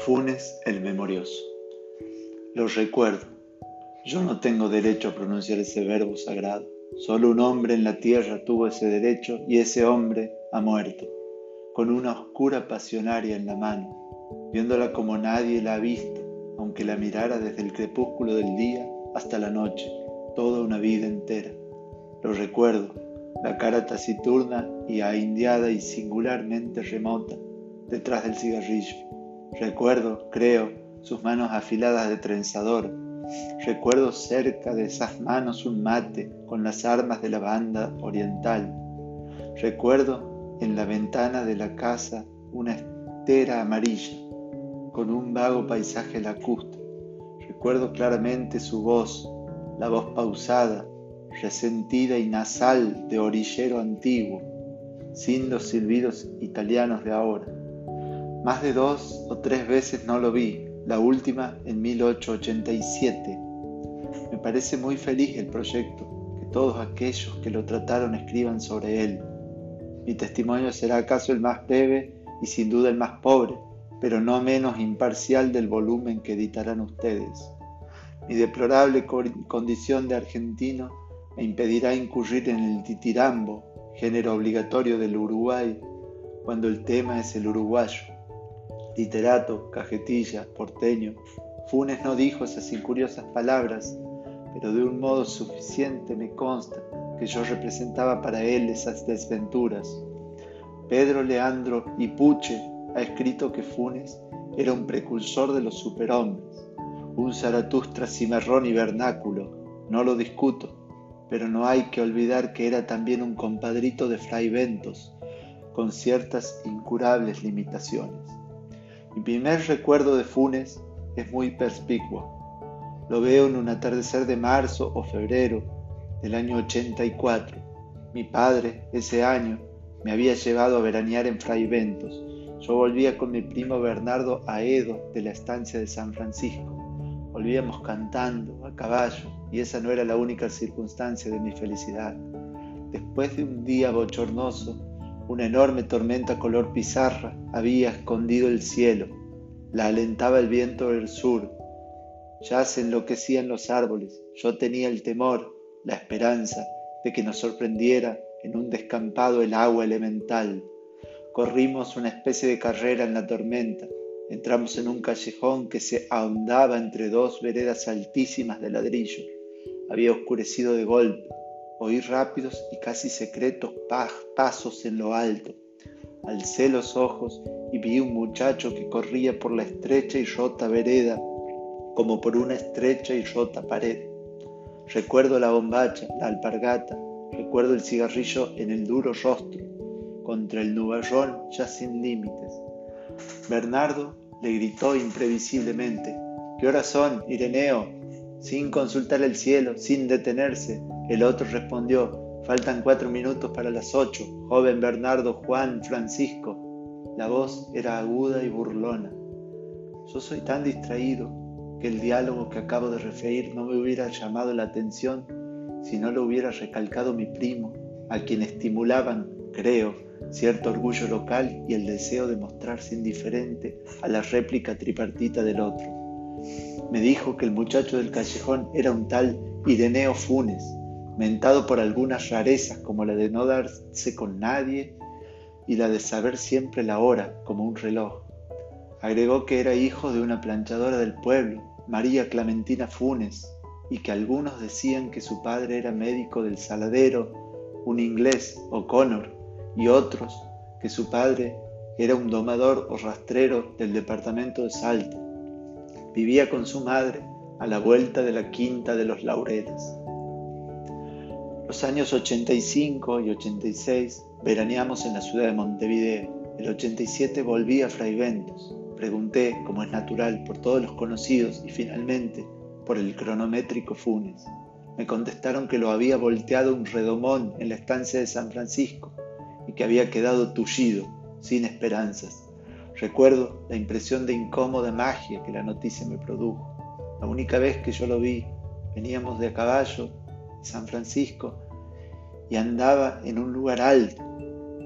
Funes el Memorioso. Lo recuerdo. Yo no tengo derecho a pronunciar ese verbo sagrado. Solo un hombre en la tierra tuvo ese derecho y ese hombre ha muerto, con una oscura pasionaria en la mano, viéndola como nadie la ha visto, aunque la mirara desde el crepúsculo del día hasta la noche, toda una vida entera. Lo recuerdo, la cara taciturna y ahindiada y singularmente remota, detrás del cigarrillo. Recuerdo, creo, sus manos afiladas de trenzador. Recuerdo cerca de esas manos un mate con las armas de la banda oriental. Recuerdo en la ventana de la casa una estera amarilla con un vago paisaje lacustre. Recuerdo claramente su voz, la voz pausada, resentida y nasal de orillero antiguo, sin los silbidos italianos de ahora. Más de dos o tres veces no lo vi, la última en 1887. Me parece muy feliz el proyecto, que todos aquellos que lo trataron escriban sobre él. Mi testimonio será acaso el más breve y sin duda el más pobre, pero no menos imparcial del volumen que editarán ustedes. Mi deplorable condición de argentino me impedirá incurrir en el titirambo, género obligatorio del Uruguay, cuando el tema es el uruguayo. Literato, cajetilla, porteño, Funes no dijo esas incuriosas palabras, pero de un modo suficiente me consta que yo representaba para él esas desventuras. Pedro Leandro Ipuche ha escrito que Funes era un precursor de los superhombres, un Zaratustra cimarrón y vernáculo, no lo discuto, pero no hay que olvidar que era también un compadrito de Fray Ventos, con ciertas incurables limitaciones. Mi primer recuerdo de Funes es muy perspicuo. Lo veo en un atardecer de marzo o febrero del año 84. Mi padre, ese año, me había llevado a veranear en Fray Ventos. Yo volvía con mi primo Bernardo a Edo de la estancia de San Francisco. Volvíamos cantando, a caballo, y esa no era la única circunstancia de mi felicidad. Después de un día bochornoso, una enorme tormenta color pizarra había escondido el cielo, la alentaba el viento del sur, ya se enloquecían los árboles, yo tenía el temor, la esperanza de que nos sorprendiera en un descampado el agua elemental. Corrimos una especie de carrera en la tormenta, entramos en un callejón que se ahondaba entre dos veredas altísimas de ladrillo había oscurecido de golpe. Oí rápidos y casi secretos pasos en lo alto. Alcé los ojos y vi un muchacho que corría por la estrecha y rota vereda, como por una estrecha y rota pared. Recuerdo la bombacha, la alpargata, recuerdo el cigarrillo en el duro rostro, contra el nubarrón ya sin límites. Bernardo le gritó imprevisiblemente, ¿Qué horas son, Ireneo? sin consultar el cielo, sin detenerse. El otro respondió, faltan cuatro minutos para las ocho, joven Bernardo, Juan, Francisco. La voz era aguda y burlona. Yo soy tan distraído que el diálogo que acabo de referir no me hubiera llamado la atención si no lo hubiera recalcado mi primo, a quien estimulaban, creo, cierto orgullo local y el deseo de mostrarse indiferente a la réplica tripartita del otro. Me dijo que el muchacho del callejón era un tal Ireneo Funes, mentado por algunas rarezas como la de no darse con nadie y la de saber siempre la hora como un reloj. Agregó que era hijo de una planchadora del pueblo, María Clementina Funes, y que algunos decían que su padre era médico del saladero, un inglés, O'Connor, y otros que su padre era un domador o rastrero del departamento de Salta. Vivía con su madre a la vuelta de la quinta de los laureles. Los años 85 y 86 veraneamos en la ciudad de Montevideo. El 87 volví a Fraiventos. Pregunté, como es natural, por todos los conocidos y finalmente por el cronométrico Funes. Me contestaron que lo había volteado un redomón en la estancia de San Francisco y que había quedado tullido, sin esperanzas. Recuerdo la impresión de incómoda magia que la noticia me produjo. La única vez que yo lo vi, veníamos de a caballo San Francisco y andaba en un lugar alto.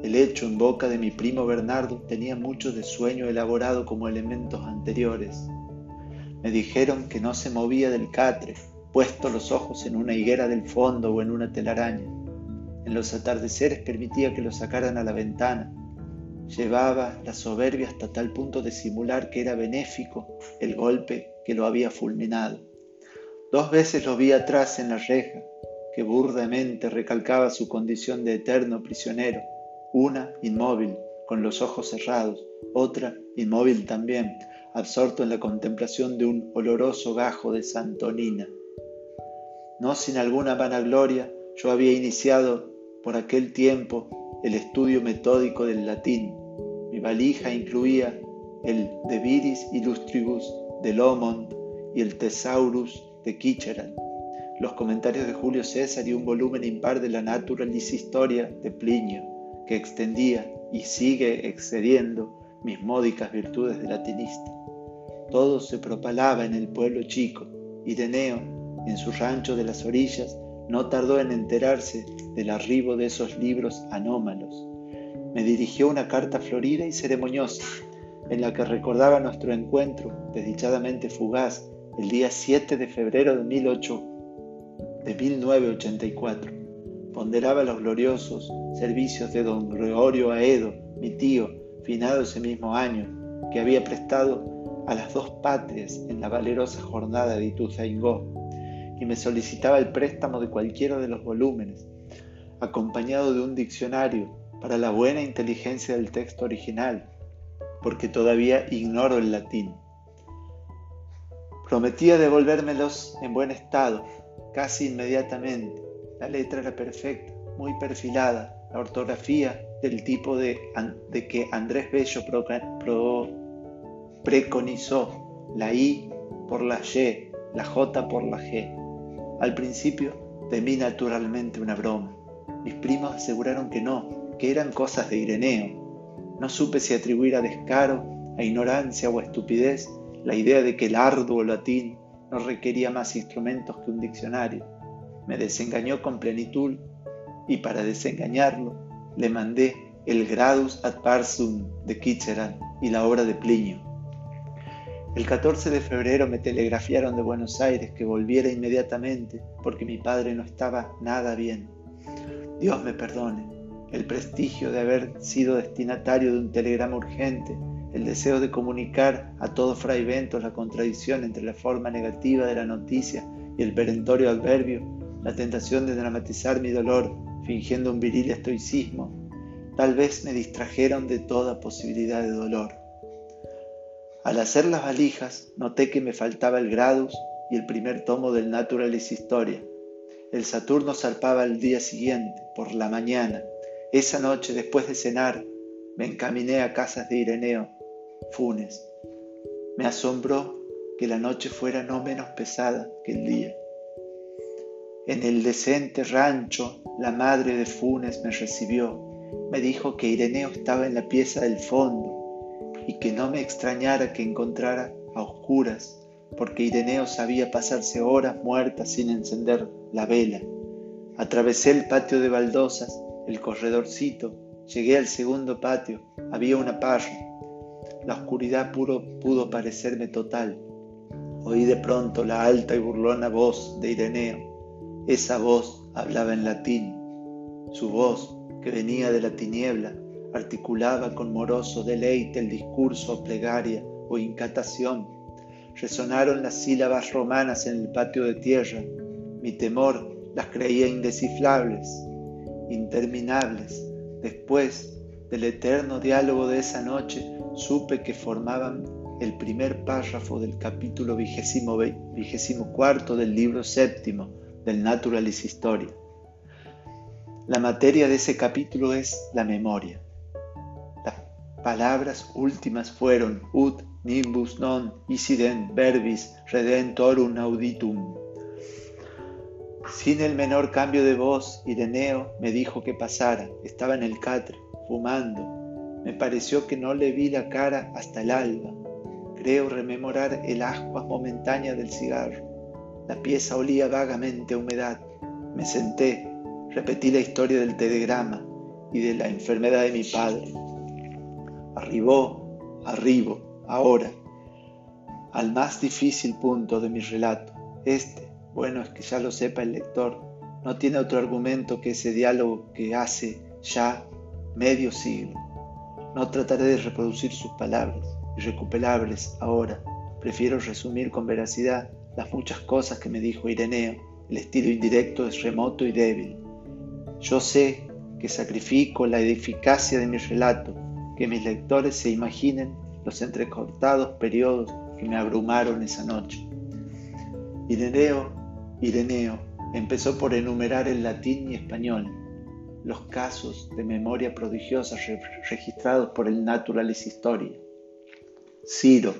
El hecho en boca de mi primo Bernardo tenía mucho de sueño elaborado como elementos anteriores. Me dijeron que no se movía del catre, puesto los ojos en una higuera del fondo o en una telaraña. En los atardeceres permitía que lo sacaran a la ventana. Llevaba la soberbia hasta tal punto de simular que era benéfico el golpe que lo había fulminado. Dos veces lo vi atrás en la reja, que burdamente recalcaba su condición de eterno prisionero, una inmóvil, con los ojos cerrados, otra inmóvil también, absorto en la contemplación de un oloroso gajo de santonina. No sin alguna vanagloria, yo había iniciado por aquel tiempo el estudio metódico del latín. Mi valija incluía el De Viris Illustribus de Lomond y el Thesaurus de Kicheran, los comentarios de Julio César y un volumen impar de la Naturalis Historia de Plinio, que extendía y sigue excediendo mis módicas virtudes de latinista. Todo se propalaba en el pueblo chico. Ireneo, en su rancho de las orillas, no tardó en enterarse del arribo de esos libros anómalos. Me dirigió una carta florida y ceremoniosa, en la que recordaba nuestro encuentro, desdichadamente fugaz, el día 7 de febrero de, 1984. Ponderaba los gloriosos servicios de don Gregorio Aedo, mi tío, finado ese mismo año, que había prestado a las dos patrias en la valerosa jornada de Ituzaingó, y me solicitaba el préstamo de cualquiera de los volúmenes, acompañado de un diccionario para la buena inteligencia del texto original, porque todavía ignoro el latín. Prometía devolvérmelos en buen estado, casi inmediatamente. La letra era perfecta, muy perfilada, la ortografía del tipo de, que Andrés Bello preconizó, la I por la Y, la J por la G. Al principio temí naturalmente una broma. Mis primos aseguraron que no, que eran cosas de Ireneo. No supe si atribuir a descaro, a ignorancia o a estupidez la idea de que el arduo latín no requería más instrumentos que un diccionario. Me desengañó con plenitud y para desengañarlo le mandé el Gradus ad Parsum de Kitcheran y la obra de Plinio. El 14 de febrero me telegrafiaron de Buenos Aires que volviera inmediatamente porque mi padre no estaba nada bien. Dios me perdone, el prestigio de haber sido destinatario de un telegrama urgente, el deseo de comunicar a todo fray Ventos la contradicción entre la forma negativa de la noticia y el perentorio adverbio, la tentación de dramatizar mi dolor fingiendo un viril estoicismo, tal vez me distrajeron de toda posibilidad de dolor. Al hacer las valijas, noté que me faltaba el Gradus y el primer tomo del Naturalis Historia. El Saturno zarpaba el día siguiente, por la mañana. Esa noche, después de cenar, me encaminé a casas de Ireneo, Funes. Me asombró que la noche fuera no menos pesada que el día. En el decente rancho, la madre de Funes me recibió. Me dijo que Ireneo estaba en la pieza del fondo y que no me extrañara que encontrara a oscuras, porque Ireneo sabía pasarse horas muertas sin encender la vela. Atravesé el patio de baldosas, el corredorcito, llegué al segundo patio, había una parra. La oscuridad puro pudo parecerme total. Oí de pronto la alta y burlona voz de Ireneo. Esa voz hablaba en latín. Su voz, que venía de la tiniebla, articulaba con moroso deleite el discurso plegaria o incatación. Resonaron las sílabas romanas en el patio de tierra. Mi temor las creía indesciflables, interminables. Después del eterno diálogo de esa noche, supe que formaban el primer párrafo del capítulo vigésimo, cuarto del libro séptimo del Naturalis Historia. La materia de ese capítulo es la memoria palabras últimas fueron ut nimbus non incident verbis redentorum auditum. Sin el menor cambio de voz, Ireneo me dijo que pasara. Estaba en el catre, fumando. Me pareció que no le vi la cara hasta el alba. Creo rememorar el ascuas momentánea del cigarro. La pieza olía vagamente a humedad. Me senté, repetí la historia del telegrama y de la enfermedad de mi padre. Arribó, arribo, ahora, al más difícil punto de mi relato. Este, bueno es que ya lo sepa el lector, no tiene otro argumento que ese diálogo que hace ya medio siglo. No trataré de reproducir sus palabras, irrecuperables ahora. Prefiero resumir con veracidad las muchas cosas que me dijo Ireneo. El estilo indirecto es remoto y débil. Yo sé que sacrifico la eficacia de mi relato, que mis lectores se imaginen los entrecortados periodos que me abrumaron esa noche. Ireneo, Ireneo, empezó por enumerar en latín y español los casos de memoria prodigiosa registrados por el Naturalis Historia. Ciro,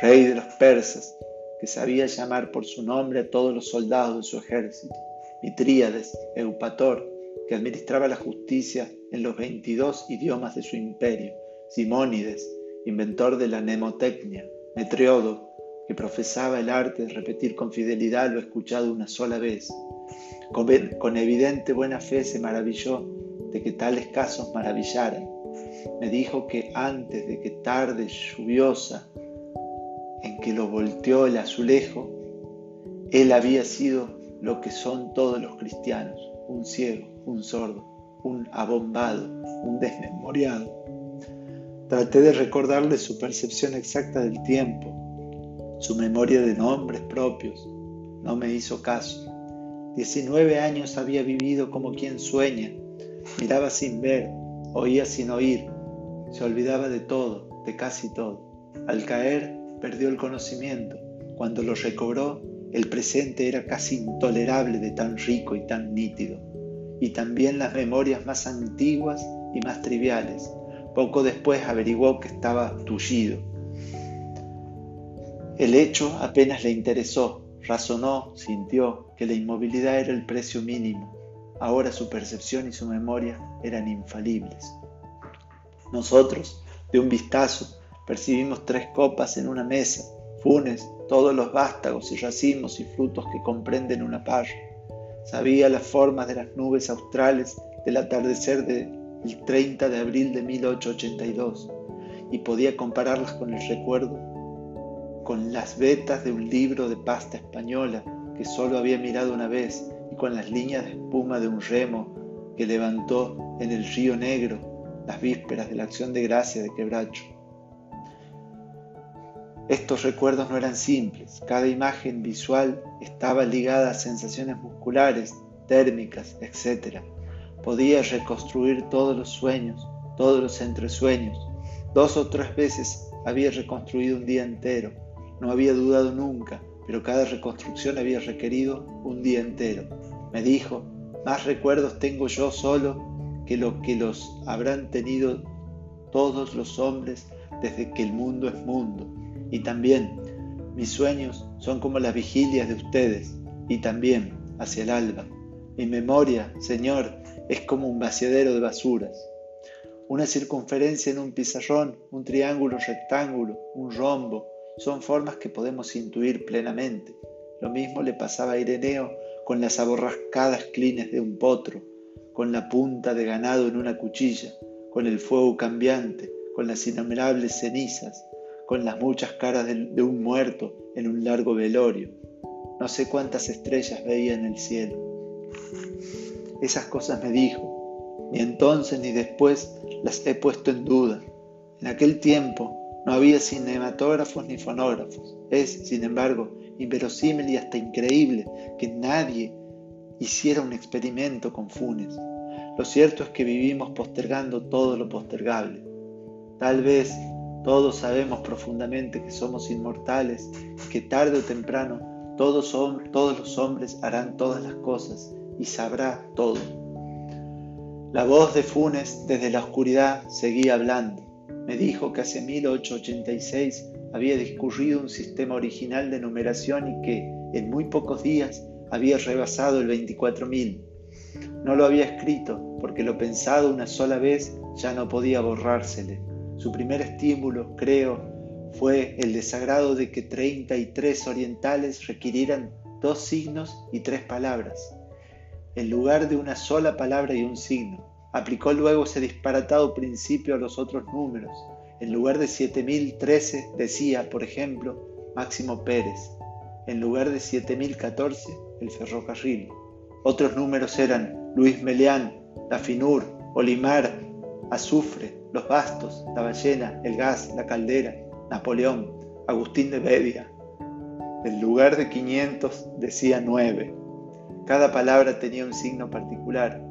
rey de los persas, que sabía llamar por su nombre a todos los soldados de su ejército. Mitríades, Eupator, que administraba la justicia en los 22 idiomas de su imperio. Simónides, inventor de la mnemotecnia. Metriodo, que profesaba el arte de repetir con fidelidad lo escuchado una sola vez. Con, evidente buena fe se maravilló de que tales casos maravillaran. Me dijo que antes de que tarde lluviosa en que lo volteó el azulejo, él había sido lo que son todos los cristianos, un ciego, un sordo, un abombado, un desmemoriado. Traté de recordarle su percepción exacta del tiempo, su memoria de nombres propios. No me hizo caso. Diecinueve años había vivido como quien sueña. Miraba sin ver, oía sin oír. Se olvidaba de todo, de casi todo. Al caer, perdió el conocimiento. Cuando lo recobró, el presente era casi intolerable de tan rico y tan nítido. Y también las memorias más antiguas y más triviales. Poco después averiguó que estaba tullido el hecho apenas le interesó, razonó, sintió que la inmovilidad era el precio mínimo. Ahora su percepción y su memoria eran infalibles. Nosotros, de un vistazo, percibimos tres copas en una mesa, funes, todos los vástagos y racimos y frutos que comprenden una parra. Sabía las formas de las nubes australes del atardecer del 30 de abril de 1882 y podía compararlas con el recuerdo con las vetas de un libro de pasta española que solo había mirado una vez y con las líneas de espuma de un remo que levantó en el río Negro las vísperas de la acción de gracia de Quebracho. Estos recuerdos no eran simples, cada imagen visual estaba ligada a sensaciones musculares, térmicas, etc. Podía reconstruir todos los sueños, todos los entresueños. Dos o tres veces había reconstruido un día entero no había dudado nunca, pero cada reconstrucción había requerido un día entero. Me dijo, más recuerdos tengo yo solo que lo que los habrán tenido todos los hombres desde que el mundo es mundo. Y también, mis sueños son como las vigilias de ustedes, y también hacia el alba. Mi memoria, Señor, es como un vaciadero de basuras. Una circunferencia en un pizarrón, un triángulo rectángulo, un rombo, son formas que podemos intuir plenamente. Lo mismo le pasaba a Ireneo con las aborrascadas clines de un potro, con la punta de ganado en una cuchilla, con el fuego cambiante, con las innumerables cenizas, con las muchas caras de, un muerto en un largo velorio. No sé cuántas estrellas veía en el cielo. Esas cosas me dijo, ni entonces ni después las he puesto en duda. En aquel tiempo no había cinematógrafos ni fonógrafos. Es, sin embargo, inverosímil y hasta increíble que nadie hiciera un experimento con Funes. Lo cierto es que vivimos postergando todo lo postergable. Tal vez todos sabemos profundamente que somos inmortales y que tarde o temprano todos, todos los hombres harán todas las cosas y sabrá todo. La voz de Funes desde la oscuridad seguía hablando me dijo que hace 1886 había discurrido un sistema original de numeración y que en muy pocos días había rebasado el 24.000. No lo había escrito porque lo pensado una sola vez ya no podía borrársele. Su primer estímulo, creo, fue el desagrado de que 33 orientales requirieran dos signos y tres palabras, en lugar de una sola palabra y un signo. Aplicó luego ese disparatado principio a los otros números. En lugar de 7013 decía, por ejemplo, Máximo Pérez. En lugar de 7014, el ferrocarril. Otros números eran Luis Meleán, La Finur, Olimar, Azufre, Los Bastos, La Ballena, El Gas, La Caldera, Napoleón, Agustín de Bedia. En lugar de 500 decía 9. Cada palabra tenía un signo particular,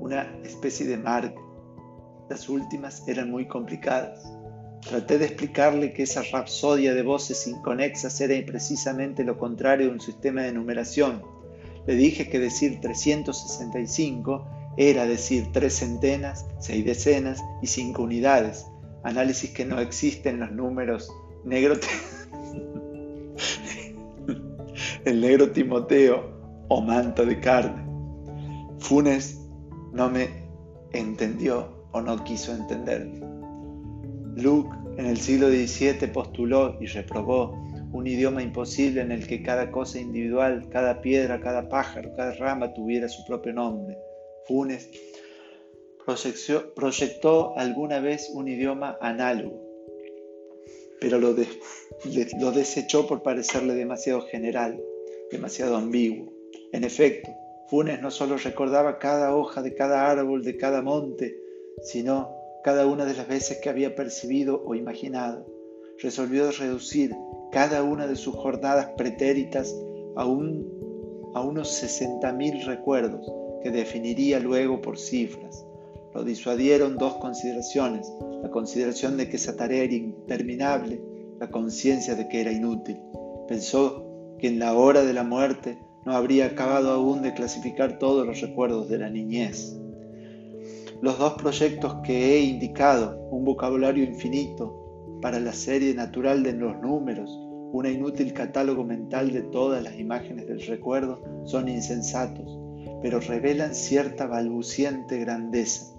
una especie de marca. Las últimas eran muy complicadas. Traté de explicarle que esa rapsodia de voces inconexas era precisamente lo contrario de un sistema de numeración. Le dije que decir 365 era decir tres centenas, seis decenas y cinco unidades, análisis que no existe en los números negro el negro Timoteo o manto de carne. Funes no me entendió o no quiso entenderme. Luke en el siglo XVII postuló y reprobó un idioma imposible en el que cada cosa individual, cada piedra, cada pájaro, cada rama tuviera su propio nombre. Funes proyectó alguna vez un idioma análogo, pero lo, lo desechó por parecerle demasiado general, demasiado ambiguo. En efecto, Funes no solo recordaba cada hoja de cada árbol, de cada monte, sino cada una de las veces que había percibido o imaginado. Resolvió reducir cada una de sus jornadas pretéritas a, un, a unos 60.000 recuerdos que definiría luego por cifras. Lo disuadieron dos consideraciones, la consideración de que esa tarea era interminable, la conciencia de que era inútil. Pensó que en la hora de la muerte no habría acabado aún de clasificar todos los recuerdos de la niñez. Los dos proyectos que he indicado, un vocabulario infinito para la serie natural de los números, una inútil catálogo mental de todas las imágenes del recuerdo, son insensatos, pero revelan cierta balbuciente grandeza.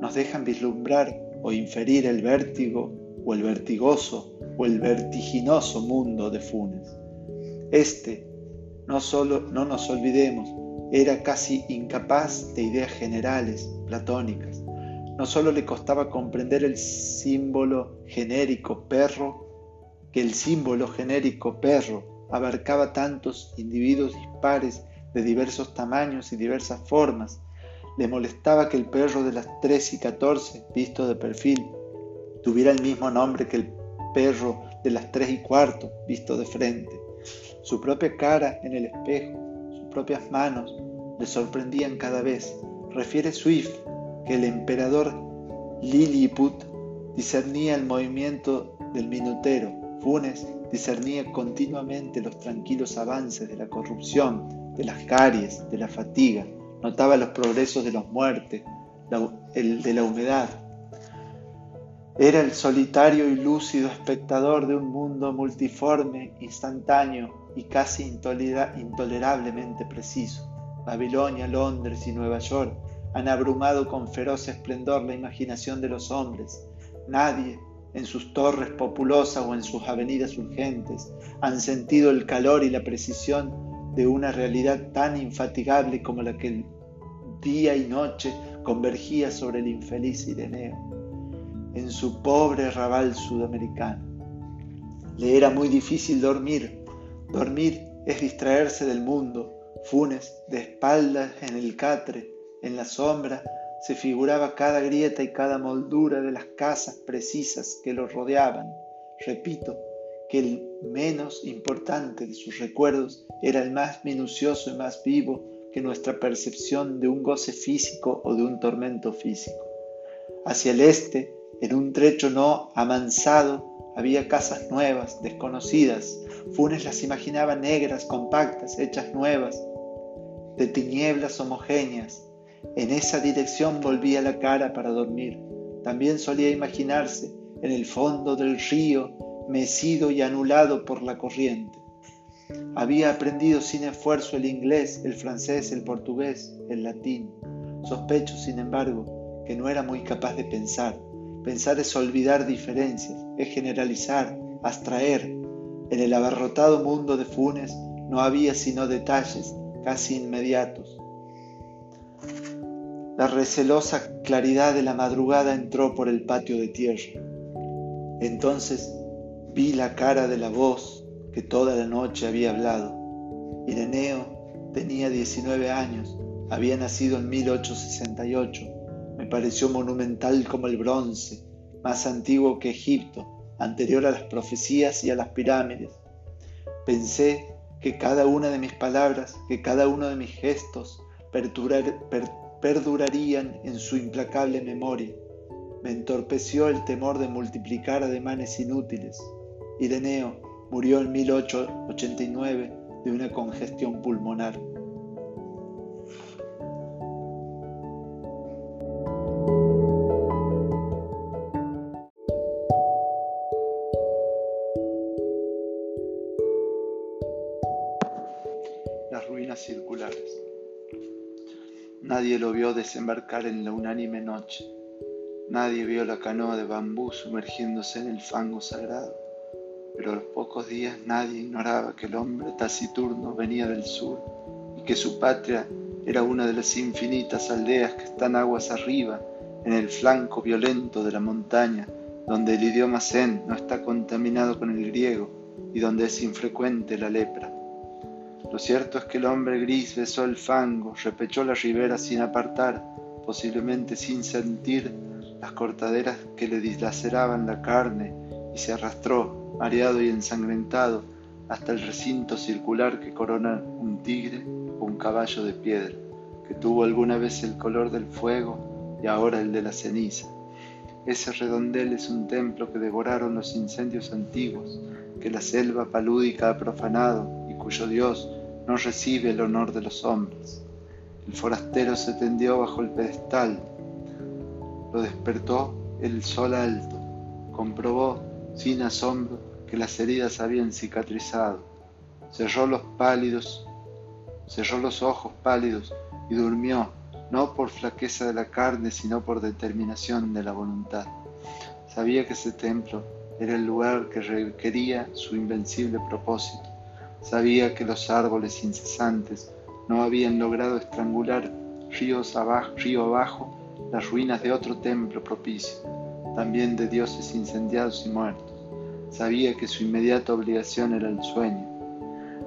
Nos dejan vislumbrar o inferir el vértigo o el vertigoso o el vertiginoso mundo de Funes. Este, no solo no nos olvidemos, era casi incapaz de ideas generales, platónicas. No solo le costaba comprender el símbolo genérico perro, que el símbolo genérico perro abarcaba tantos individuos dispares de diversos tamaños y diversas formas. Le molestaba que el perro de las 3 y 14, visto de perfil, tuviera el mismo nombre que el perro de las 3 y cuarto, visto de frente. Su propia cara en el espejo, sus propias manos, le sorprendían cada vez. Refiere Swift que el emperador Lilliput discernía el movimiento del minutero. Funes discernía continuamente los tranquilos avances de la corrupción, de las caries, de la fatiga. Notaba los progresos de los muertes, el de la humedad, era el solitario y lúcido espectador de un mundo multiforme, instantáneo y casi intolerablemente preciso. Babilonia, Londres y Nueva York han abrumado con feroz esplendor la imaginación de los hombres. Nadie, en sus torres populosas o en sus avenidas urgentes, han sentido el calor y la precisión de una realidad tan infatigable como la que día y noche convergía sobre el infeliz Ireneo en su pobre rabal sudamericano. Le era muy difícil dormir. Dormir es distraerse del mundo. Funes, de espaldas en el catre, en la sombra, se figuraba cada grieta y cada moldura de las casas precisas que lo rodeaban. Repito, que el menos importante de sus recuerdos era el más minucioso y más vivo que nuestra percepción de un goce físico o de un tormento físico. Hacia el este, en un trecho no amansado había casas nuevas, desconocidas. Funes las imaginaba negras, compactas, hechas nuevas, de tinieblas homogéneas. En esa dirección volvía la cara para dormir. También solía imaginarse en el fondo del río, mecido y anulado por la corriente. Había aprendido sin esfuerzo el inglés, el francés, el portugués, el latín. Sospecho, sin embargo, que no era muy capaz de pensar Pensar es olvidar diferencias, es generalizar, abstraer. En el abarrotado mundo de Funes no había sino detalles casi inmediatos. la recelosa claridad de la madrugada entró por el patio de tierra. Entonces vi la cara de la voz que toda la noche había hablado. Ireneo tenía 19 años, había nacido en 1868. Me pareció monumental como el bronce, más antiguo que Egipto, anterior a las profecías y a las pirámides. Pensé que cada una de mis palabras, que cada uno de mis gestos perdurarían en su implacable memoria. Me entorpeció el temor de multiplicar ademanes inútiles. Ireneo murió en 1889 de una congestión pulmonar. Lo vio desembarcar en la unánime noche. Nadie vio la canoa de bambú sumergiéndose en el fango sagrado pero a los pocos días nadie ignoraba que el hombre taciturno venía del sur y que su patria era una de las infinitas aldeas que están aguas arriba, en el flanco violento de la montaña, donde el idioma zen no está contaminado con el griego y donde es infrecuente la lepra. Lo cierto es que el hombre gris besó el fango, repechó la ribera sin apartar, posiblemente sin sentir las cortaderas que le dislaceraban la carne, y se arrastró mareado y ensangrentado, hasta el recinto circular que corona un tigre o un caballo de piedra, que tuvo alguna vez el color del fuego y ahora el de la ceniza. Ese redondel es un templo que devoraron los incendios antiguos, que la selva palúdica ha profanado y cuyo Dios no recibe el honor de los hombres. El forastero se tendió bajo el pedestal, lo despertó el sol alto, comprobó sin asombro que las heridas habían cicatrizado. Cerró los pálidos, cerró los ojos pálidos y durmió, no por flaqueza de la carne, sino por determinación de la voluntad. Sabía que ese templo era el lugar que requería su invencible propósito. Sabía que los árboles incesantes no habían logrado estrangular río abajo las ruinas de otro templo propicio, también de dioses incendiados y muertos Sabía que su inmediata obligación era el sueño.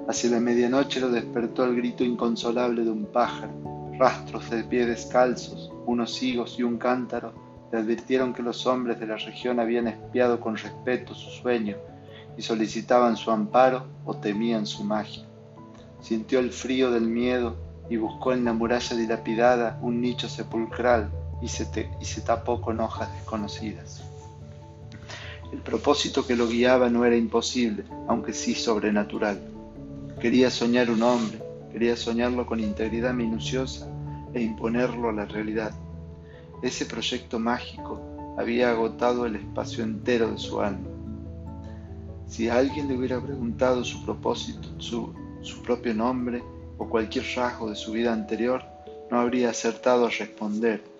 Hacia la medianoche lo despertó el grito inconsolable de un pájaro. Rastros de pies descalzos, unos higos y un cántaro le advirtieron que los hombres de la región habían espiado con respeto su sueño y solicitaban su amparo o temían su magia. Sintió el frío del miedo y buscó en la muralla dilapidada un nicho sepulcral y se, y se tapó con hojas desconocidas. El propósito que lo guiaba no era imposible, aunque sí sobrenatural. Quería soñar un hombre, quería soñarlo con integridad minuciosa e imponerlo a la realidad. Ese proyecto mágico había agotado el espacio entero de su alma. Si alguien le hubiera preguntado su propósito, su, su propio nombre o cualquier rasgo de su vida anterior, no habría acertado a responder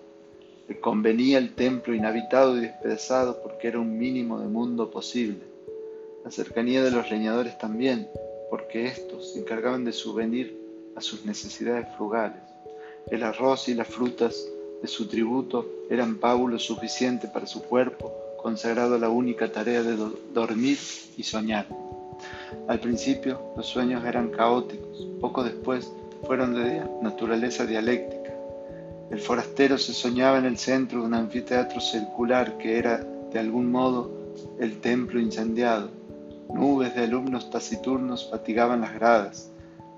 le convenía el templo inhabitado y despedazado porque era un mínimo de mundo posible. La cercanía de los leñadores también, porque éstos se encargaban de subvenir a sus necesidades frugales. El arroz y las frutas de su tributo eran pábulo suficiente para su cuerpo, consagrado a la única tarea de dormir y soñar. Al principio los sueños eran caóticos, poco después fueron de naturaleza dialéctica el forastero se soñaba en el centro de un anfiteatro circular que era, de algún modo, el templo incendiado. Nubes de alumnos taciturnos fatigaban las gradas.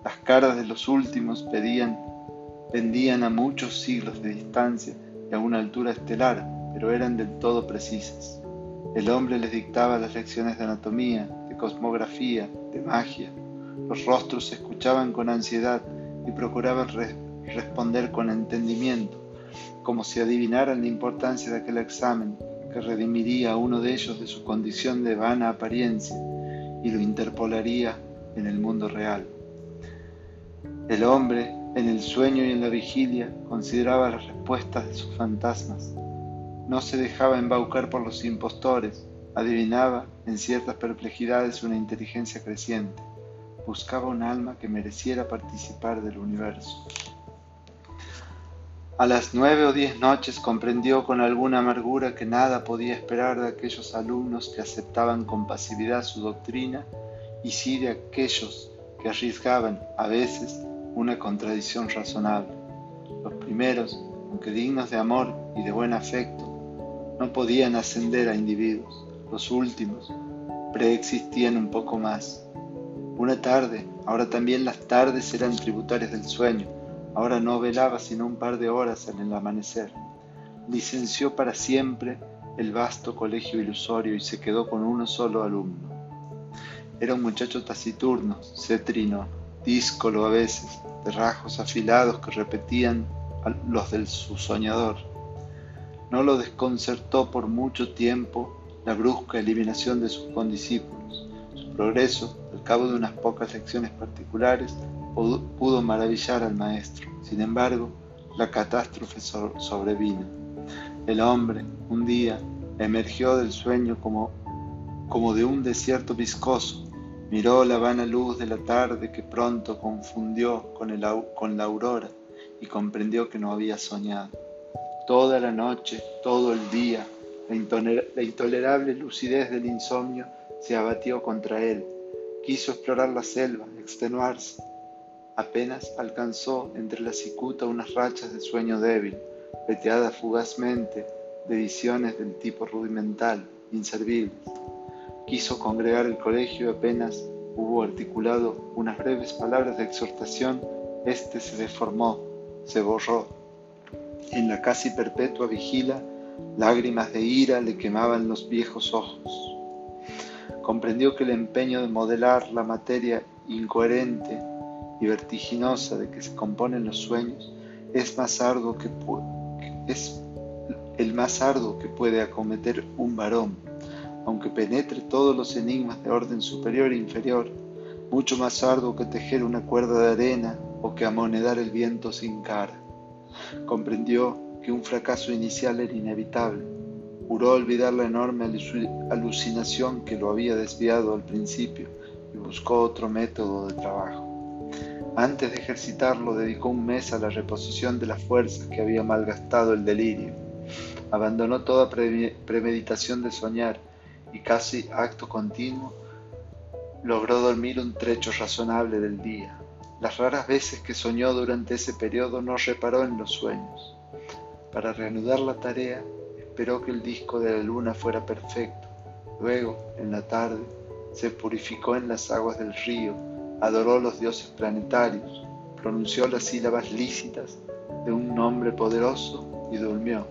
Las caras de los últimos pedían, pendían a muchos siglos de distancia y a una altura estelar, pero eran del todo precisas. El hombre les dictaba las lecciones de anatomía, de cosmografía, de magia. Los rostros se escuchaban con ansiedad y procuraban responder con entendimiento, como si adivinaran la importancia de aquel examen que redimiría a uno de ellos de su condición de vana apariencia y lo interpolaría en el mundo real. El hombre, en el sueño y en la vigilia, consideraba las respuestas de sus fantasmas. No se dejaba embaucar por los impostores, adivinaba en ciertas perplejidades una inteligencia creciente, buscaba un alma que mereciera participar del universo. A las nueve o diez noches comprendió con alguna amargura que nada podía esperar de aquellos alumnos que aceptaban con pasividad su doctrina y sí de aquellos que arriesgaban a veces una contradicción razonable. Los primeros, aunque dignos de amor y de buen afecto, no podían ascender a individuos. Los últimos preexistían un poco más. Una tarde, ahora también las tardes eran tributarias del sueño, Ahora no velaba sino un par de horas en el amanecer. Licenció para siempre el vasto colegio ilusorio y se quedó con uno solo alumno. Era un muchacho taciturno, cetrino, díscolo a veces, de rasgos afilados que repetían los del su soñador. No lo desconcertó por mucho tiempo la brusca eliminación de sus condiscípulos. Su progreso, al cabo de unas pocas lecciones particulares, pudo maravillar al maestro. Sin embargo, la catástrofe sobrevino. El hombre, un día, emergió del sueño como, como de un desierto viscoso, miró la vana luz de la tarde que pronto confundió con, con la aurora y comprendió que no había soñado. Toda la noche, todo el día, la intolerable lucidez del insomnio se abatió contra él. Quiso explorar la selva, extenuarse, apenas alcanzó entre la cicuta unas rachas de sueño débil, veteadas fugazmente de visiones del tipo rudimental, inservibles. Quiso congregar el colegio y apenas hubo articulado unas breves palabras de exhortación, éste se deformó, se borró. En la casi perpetua vigila, lágrimas de ira le quemaban los viejos ojos. Comprendió que el empeño de modelar la materia incoherente y vertiginosa de que se componen los sueños es más arduo que es el más arduo que puede acometer un varón, aunque penetre todos los enigmas de orden superior e inferior, mucho más arduo que tejer una cuerda de arena o que amonedar el viento sin cara. Comprendió que un fracaso inicial era inevitable. Juró olvidar la enorme alucinación que lo había desviado al principio y buscó otro método de trabajo. Antes de ejercitarlo, dedicó un mes a la reposición de las fuerzas que había malgastado el delirio. Abandonó toda premeditación de soñar y casi acto continuo logró dormir un trecho razonable del día. Las raras veces que soñó durante ese periodo no reparó en los sueños. Para reanudar la tarea, esperó que el disco de la luna fuera perfecto. Luego, en la tarde, se purificó en las aguas del río adoró los dioses planetarios, pronunció las sílabas lícitas de un nombre poderoso y durmió.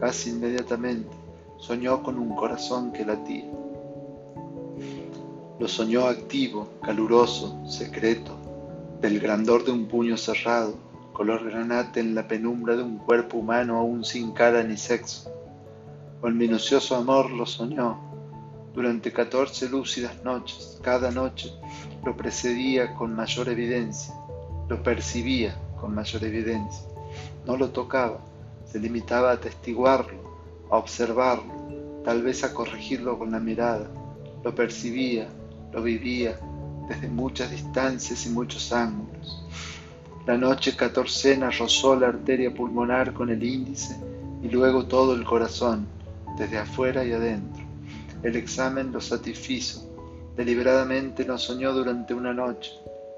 Casi inmediatamente soñó con un corazón que latía. Lo soñó activo, caluroso, secreto, del grandor de un puño cerrado, color granate en la penumbra de un cuerpo humano aún sin cara ni sexo. Con minucioso amor lo soñó, durante catorce lúcidas noches, cada noche lo precedía con mayor evidencia, lo percibía con mayor evidencia. No lo tocaba, se limitaba a testiguarlo, a observarlo, tal vez a corregirlo con la mirada. Lo percibía, lo vivía desde muchas distancias y muchos ángulos. La noche catorcena rozó la arteria pulmonar con el índice y luego todo el corazón, desde afuera y adentro. El examen lo satisfizo, Deliberadamente no soñó durante una noche,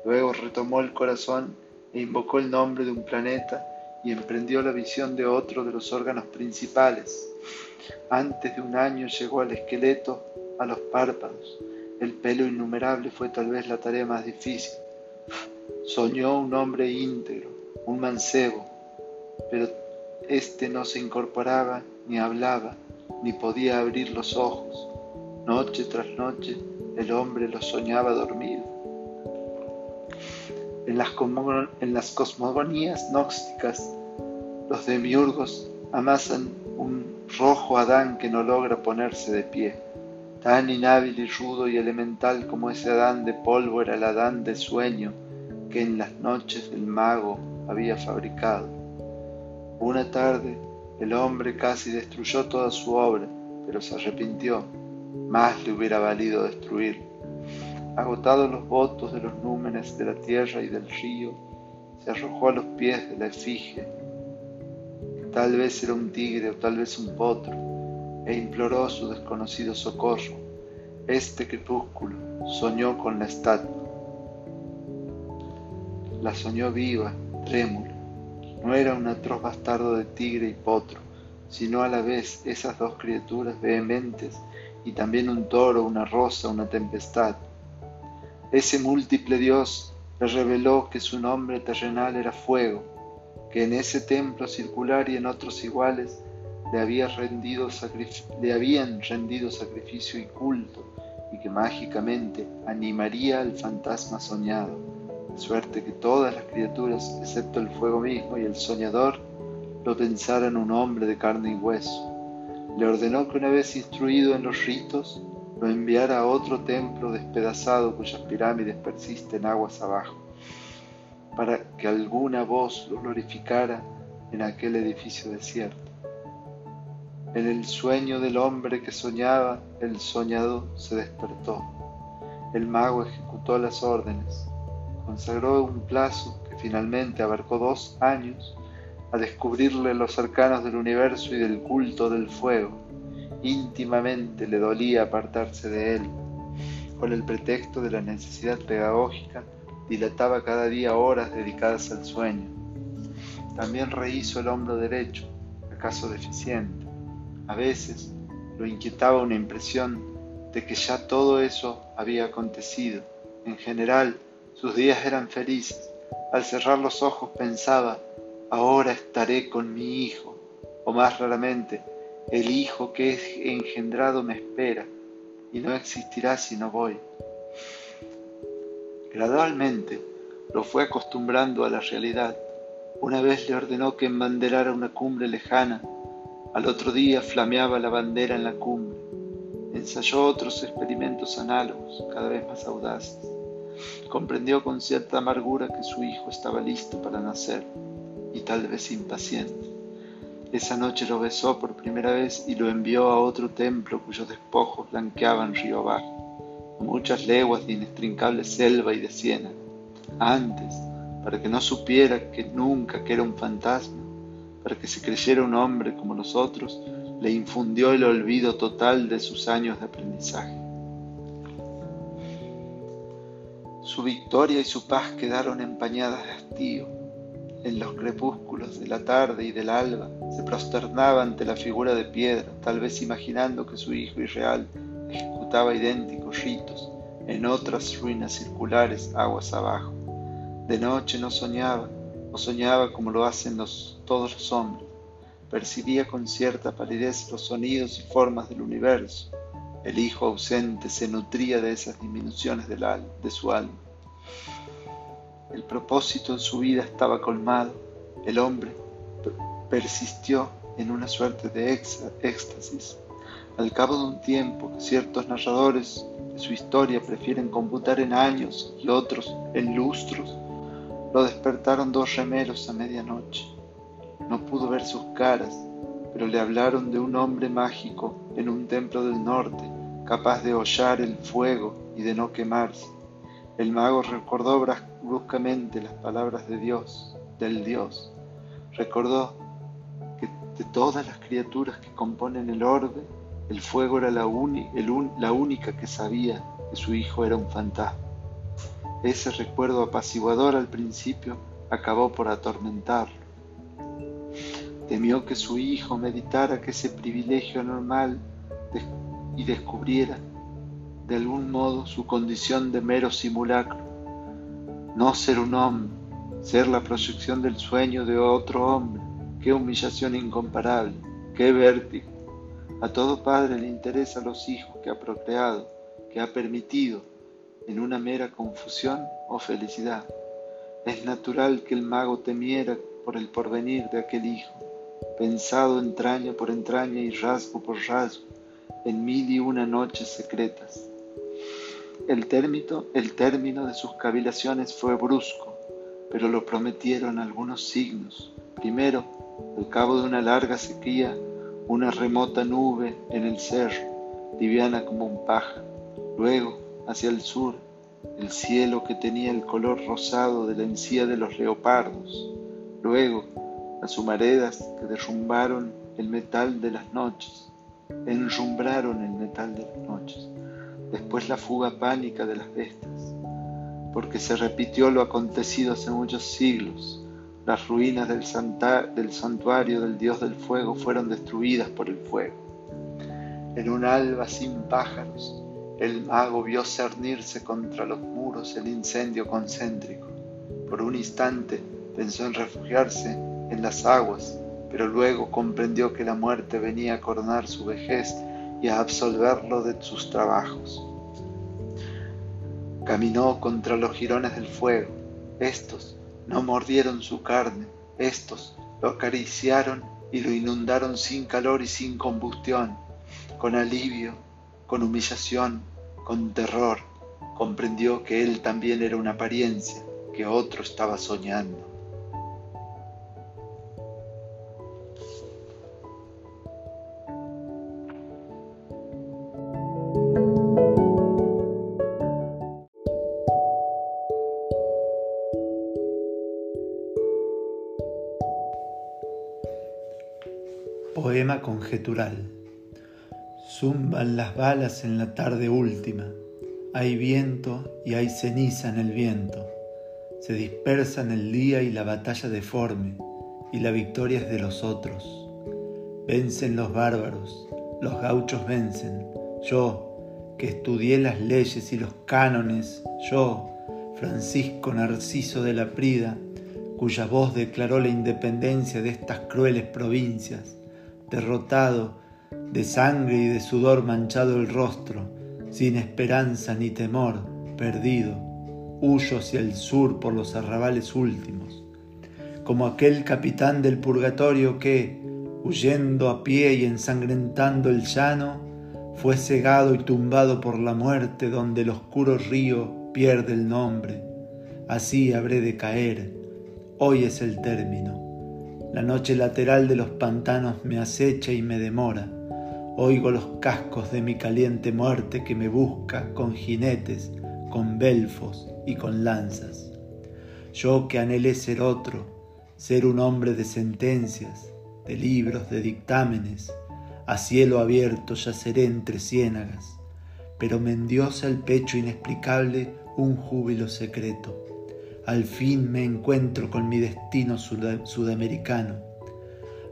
luego retomó el corazón e invocó el nombre de un planeta y emprendió la visión de otro de los órganos principales. Antes de un año llegó al esqueleto, a los párpados. El pelo innumerable fue tal vez la tarea más difícil. Soñó un hombre íntegro, un mancebo, pero éste no se incorporaba, ni hablaba, ni podía abrir los ojos. Noche tras noche el hombre lo soñaba dormido. En las, en las cosmogonías gnósticas, los demiurgos amasan un rojo Adán que no logra ponerse de pie. Tan inhábil y rudo y elemental como ese Adán de polvo era el Adán de sueño que en las noches del mago había fabricado. Una tarde el hombre casi destruyó toda su obra, pero se arrepintió más le hubiera valido destruir. Agotados los votos de los númenes de la tierra y del río, se arrojó a los pies de la efigie tal vez era un tigre o tal vez un potro, e imploró su desconocido socorro. Este crepúsculo soñó con la estatua. La soñó viva, trémula. No era un atroz bastardo de tigre y potro, sino a la vez esas dos criaturas vehementes y también un toro, una rosa, una tempestad. Ese múltiple Dios le reveló que su nombre terrenal era fuego, que en ese templo circular y en otros iguales le, habían rendido sacrificio y culto, y que mágicamente animaría al fantasma soñado, de suerte que todas las criaturas, excepto el fuego mismo y el soñador, lo pensaran un hombre de carne y hueso. Le ordenó que una vez instruido en los ritos, lo enviara a otro templo despedazado cuyas pirámides persisten aguas abajo, para que alguna voz lo glorificara en aquel edificio desierto. En el sueño del hombre que soñaba, el soñado se despertó. El mago ejecutó las órdenes, consagró un plazo que finalmente abarcó dos años a descubrirle los arcanos del universo y del culto del fuego. Íntimamente le dolía apartarse de él. Con el pretexto de la necesidad pedagógica, dilataba cada día horas dedicadas al sueño. También rehizo el hombro derecho, acaso deficiente a veces lo inquietaba una impresión de que ya todo eso había acontecido. En general, sus días eran felices. Al cerrar los ojos pensaba, ahora estaré con mi hijo, o más raramente, el hijo que es engendrado me espera, y no existirá si no voy. Gradualmente lo fue acostumbrando a la realidad. Una vez le ordenó que embanderara una cumbre lejana al otro día flameaba la bandera en la cumbre. Ensayó otros experimentos análogos, cada vez más audaces. Comprendió con cierta amargura que su hijo estaba listo para nacer y tal vez impaciente. Esa noche lo besó por primera vez y lo envió a otro templo cuyos despojos blanqueaban río abajo, muchas leguas de inextrincable selva y de siena. Antes, para que no supiera que nunca que era un fantasma, para que se creyera un hombre como nosotros, le infundió el olvido total de sus años de aprendizaje. Su victoria y su paz quedaron empañadas de hastío. En los crepúsculos de la tarde y del alba se prosternaba ante la figura de piedra, tal vez imaginando que su hijo irreal ejecutaba idénticos ritos en otras ruinas circulares aguas abajo. De noche no soñaba, o soñaba como lo hacen todos los hombres. Percibía con cierta palidez los sonidos y formas del universo. El hijo ausente se nutría de esas disminuciones de su alma. El propósito en su vida estaba colmado. El hombre persistió en una suerte de éxtasis. Al cabo de un tiempo que ciertos narradores de su historia prefieren computar en años y otros en lustros, lo despertaron dos remeros a medianoche. No pudo ver sus caras, pero le hablaron de un hombre mágico en un templo del norte, capaz de hollar el fuego y de no quemarse. El mago recordó bruscamente las palabras de Dios, del Dios. Recordó que de todas las criaturas que componen el orbe, el fuego era la, la única que sabía que su hijo era un fantasma. Ese recuerdo apaciguador al principio acabó por atormentarlo. Temió que su hijo meditara que ese privilegio normal y descubriera de algún modo su condición de mero simulacro. No ser un hombre, ser la proyección del sueño de otro hombre. Qué humillación incomparable, qué vértigo. A todo padre le interesa los hijos que ha procreado, que ha permitido, en una mera confusión o felicidad. Es natural que el mago temiera por el porvenir de aquel hijo, pensado entraña por entraña y rasgo por rasgo, en mil y una noches secretas. El término, el término de sus cavilaciones fue brusco, pero lo prometieron algunos signos. Primero, al cabo de una larga sequía, una remota nube en el cerro, liviana como un paja. Luego, hacia el sur, el cielo que tenía el color rosado de la encía de los leopardos. Luego, las humaredas que derrumbaron el metal de las noches, enrumbraron el metal de las noches, después la fuga pánica de las bestias, porque se repitió lo acontecido hace muchos siglos, las ruinas del, del santuario del dios del fuego fueron destruidas por el fuego. En un alba sin pájaros, el mago vio cernirse contra los muros el incendio concéntrico. Por un instante pensó en refugiarse en las aguas, pero luego comprendió que la muerte venía a coronar su vejez y a absolverlo de sus trabajos. Caminó contra los jirones del fuego. Estos no mordieron su carne, estos lo acariciaron y lo inundaron sin calor y sin combustión, con alivio, con humillación, con terror. Comprendió que él también era una apariencia, que otro estaba soñando. Zumban las balas en la tarde última. Hay viento y hay ceniza en el viento. Se dispersan el día y la batalla deforme, y la victoria es de los otros. Vencen los bárbaros, los gauchos vencen. Yo, que estudié las leyes y los cánones, yo, Francisco Narciso de la Prida, cuya voz declaró la independencia de estas crueles provincias, derrotado, de sangre y de sudor manchado el rostro, sin esperanza ni temor, perdido, huyo hacia el sur por los arrabales últimos, como aquel capitán del purgatorio que, huyendo a pie y ensangrentando el llano, fue cegado y tumbado por la muerte donde el oscuro río pierde el nombre. Así habré de caer, hoy es el término la noche lateral de los pantanos me acecha y me demora. Oigo los cascos de mi caliente muerte que me busca con jinetes, con belfos y con lanzas. Yo que anhelé ser otro, ser un hombre de sentencias, de libros, de dictámenes, a cielo abierto yaceré entre ciénagas, pero me endiosa el pecho inexplicable un júbilo secreto al fin me encuentro con mi destino sudamericano.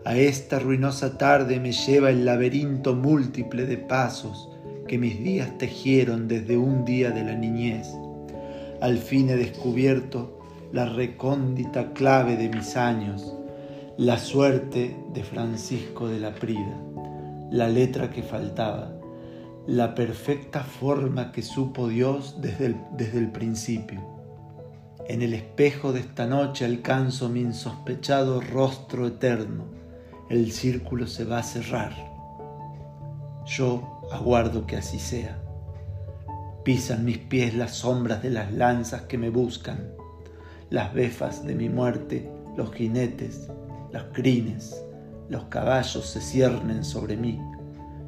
A esta ruinosa tarde me lleva el laberinto múltiple de pasos que mis días tejieron desde un día de la niñez. Al fin he descubierto la recóndita clave de mis años, la suerte de Francisco de la Prida, la letra que faltaba, la perfecta forma que supo Dios desde el, desde el principio. En el espejo de esta noche alcanzo mi insospechado rostro eterno. El círculo se va a cerrar. Yo aguardo que así sea. Pisan mis pies las sombras de las lanzas que me buscan, las befas de mi muerte, los jinetes, las crines, los caballos se ciernen sobre mí.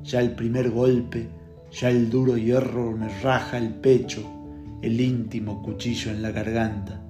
Ya el primer golpe, ya el duro hierro me raja el pecho el íntimo cuchillo en la garganta.